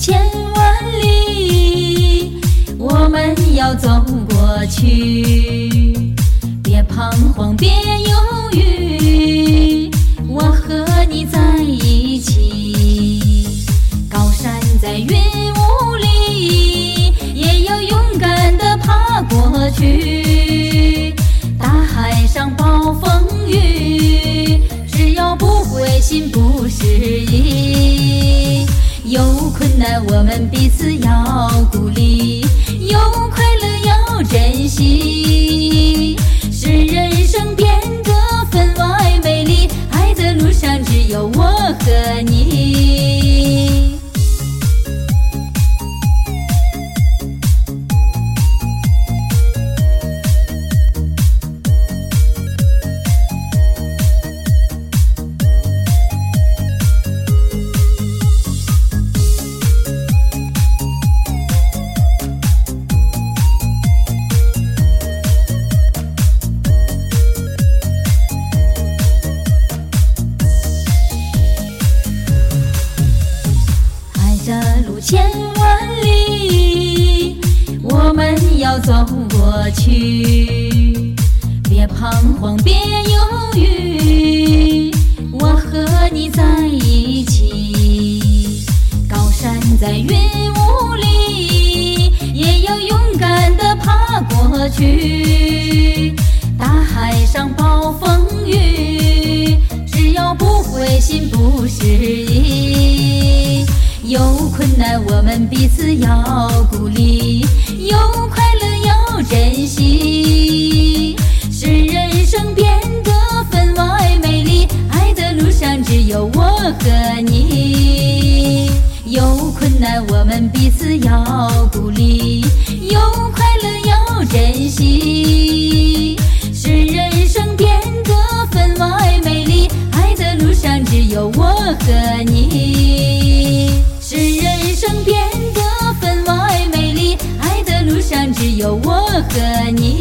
千万里，我们要走过去。别彷徨，别犹豫，我和你在一起。高山在云雾里，也要勇敢地爬过去。大海上暴风雨，只要不灰心不失意。有困难我们彼此要鼓励，千万里，我们要走过去。别彷徨，别犹豫，我和你在一起。高山在云雾里，也要勇敢地爬过去。大海上暴风雨，只要不灰心不失意。有困难我们彼此要鼓励，有快乐要珍惜，使人生变得分外美丽。爱的路上只有我和你。有困难我们彼此要鼓励，有快乐要珍惜，使人生变得分外美丽。爱的路上只有我和你。和你。